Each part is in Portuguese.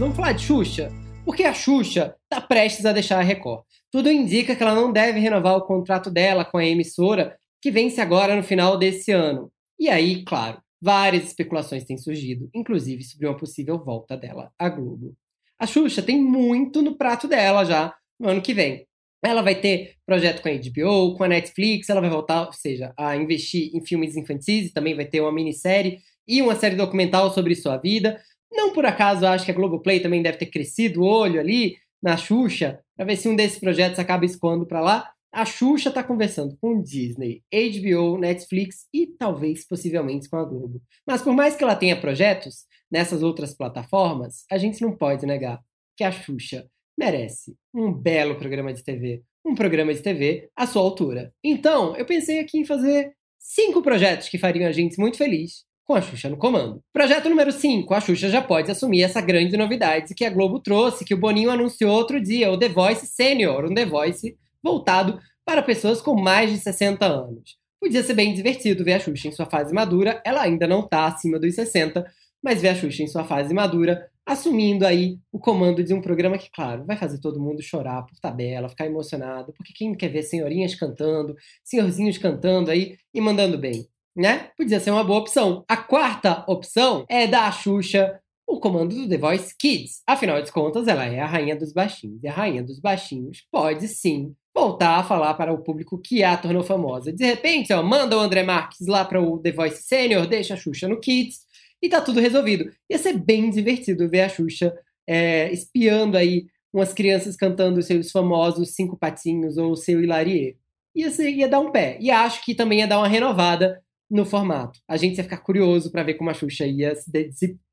Vamos falar de Xuxa? Porque a Xuxa está prestes a deixar a Record. Tudo indica que ela não deve renovar o contrato dela com a emissora, que vence agora no final desse ano. E aí, claro, várias especulações têm surgido, inclusive sobre uma possível volta dela à Globo. A Xuxa tem muito no prato dela já no ano que vem. Ela vai ter projeto com a HBO, com a Netflix, ela vai voltar, ou seja, a investir em filmes infantis também vai ter uma minissérie e uma série documental sobre sua vida. Não por acaso acho que a Globoplay também deve ter crescido o olho ali na Xuxa, para ver se um desses projetos acaba escoando para lá. A Xuxa está conversando com Disney, HBO, Netflix e talvez possivelmente com a Globo. Mas por mais que ela tenha projetos nessas outras plataformas, a gente não pode negar que a Xuxa merece um belo programa de TV, um programa de TV à sua altura. Então, eu pensei aqui em fazer cinco projetos que fariam a gente muito feliz com a Xuxa no comando. Projeto número 5, a Xuxa já pode assumir essa grande novidade que a Globo trouxe, que o Boninho anunciou outro dia, o The Voice Senior, um The Voice voltado para pessoas com mais de 60 anos. Podia ser bem divertido ver a Xuxa em sua fase madura, ela ainda não está acima dos 60, mas ver a Xuxa em sua fase madura, assumindo aí o comando de um programa que, claro, vai fazer todo mundo chorar por tabela, ficar emocionado, porque quem quer ver senhorinhas cantando, senhorzinhos cantando aí e mandando bem, né? Podia ser uma boa opção. A quarta opção é dar a Xuxa o comando do The Voice Kids. Afinal de contas, ela é a rainha dos baixinhos. E a rainha dos baixinhos pode sim voltar a falar para o público que a tornou famosa. De repente, ó, manda o André Marques lá para o The Voice Senior, deixa a Xuxa no Kids e tá tudo resolvido. Ia ser bem divertido ver a Xuxa é, espiando aí umas crianças cantando seus famosos Cinco Patinhos ou seu Hilarie. Ia, ser, ia dar um pé. E acho que também ia dar uma renovada no formato. A gente ia ficar curioso para ver como a Xuxa ia,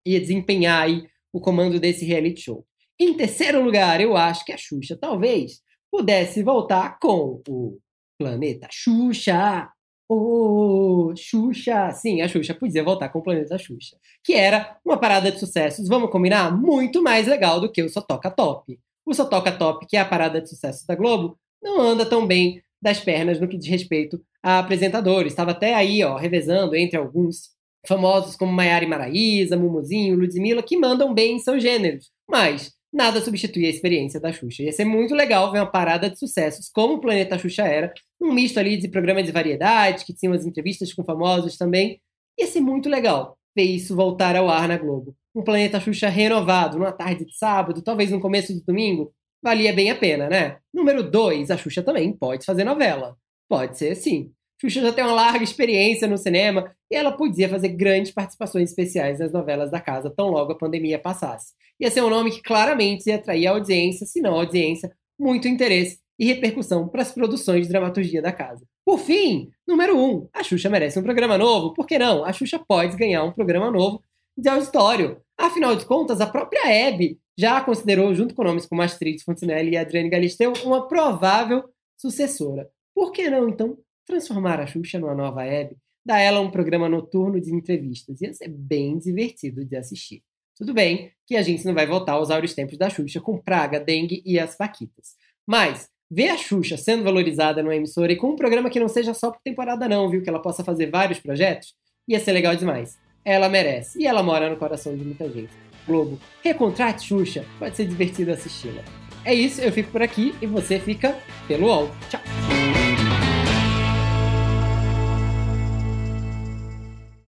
ia desempenhar o comando desse reality show. Em terceiro lugar, eu acho que a Xuxa talvez pudesse voltar com o Planeta Xuxa, Ô, oh, Xuxa! Sim, a Xuxa podia voltar com o Planeta Xuxa. Que era uma parada de sucessos, vamos combinar? Muito mais legal do que o Só Toca Top. O Só Toca Top, que é a parada de sucessos da Globo, não anda tão bem das pernas no que diz respeito a apresentadores. Estava até aí, ó, revezando entre alguns famosos como Maiara e Maraísa, Mumuzinho, Ludmilla, que mandam bem em seus gêneros. Mas nada substitui a experiência da Xuxa. Ia ser muito legal ver uma parada de sucessos, como o Planeta Xuxa era, um misto ali de programa de variedade, que tinha umas entrevistas com famosos também. Ia ser muito legal ver isso voltar ao ar na Globo. Um Planeta Xuxa renovado, numa tarde de sábado, talvez no começo de domingo, valia bem a pena, né? Número 2, a Xuxa também pode fazer novela. Pode ser sim. Xuxa já tem uma larga experiência no cinema e ela podia fazer grandes participações especiais nas novelas da casa tão logo a pandemia passasse. Ia ser um nome que claramente ia atrair a audiência, se não a audiência, muito interesse e repercussão para as produções de dramaturgia da casa. Por fim, número 1, um, a Xuxa merece um programa novo. Por que não? A Xuxa pode ganhar um programa novo de auditório. Afinal de contas, a própria Hebe já considerou, junto com nomes como Astrid Fontenelle e Adriane Galisteu, uma provável sucessora. Por que não, então, transformar a Xuxa numa nova Hebe, dar ela um programa noturno de entrevistas. Ia ser bem divertido de assistir. Tudo bem que a gente não vai voltar aos áureos tempos da Xuxa com praga, dengue e as paquitas. Mas ver a Xuxa sendo valorizada numa emissora e com um programa que não seja só por temporada não, viu? Que ela possa fazer vários projetos, ia ser legal demais. Ela merece. E ela mora no coração de muita gente. Globo, recontrate Xuxa, pode ser divertido assisti-la. É isso, eu fico por aqui e você fica pelo UOL. Tchau!